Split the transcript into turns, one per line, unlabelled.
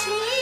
watch me.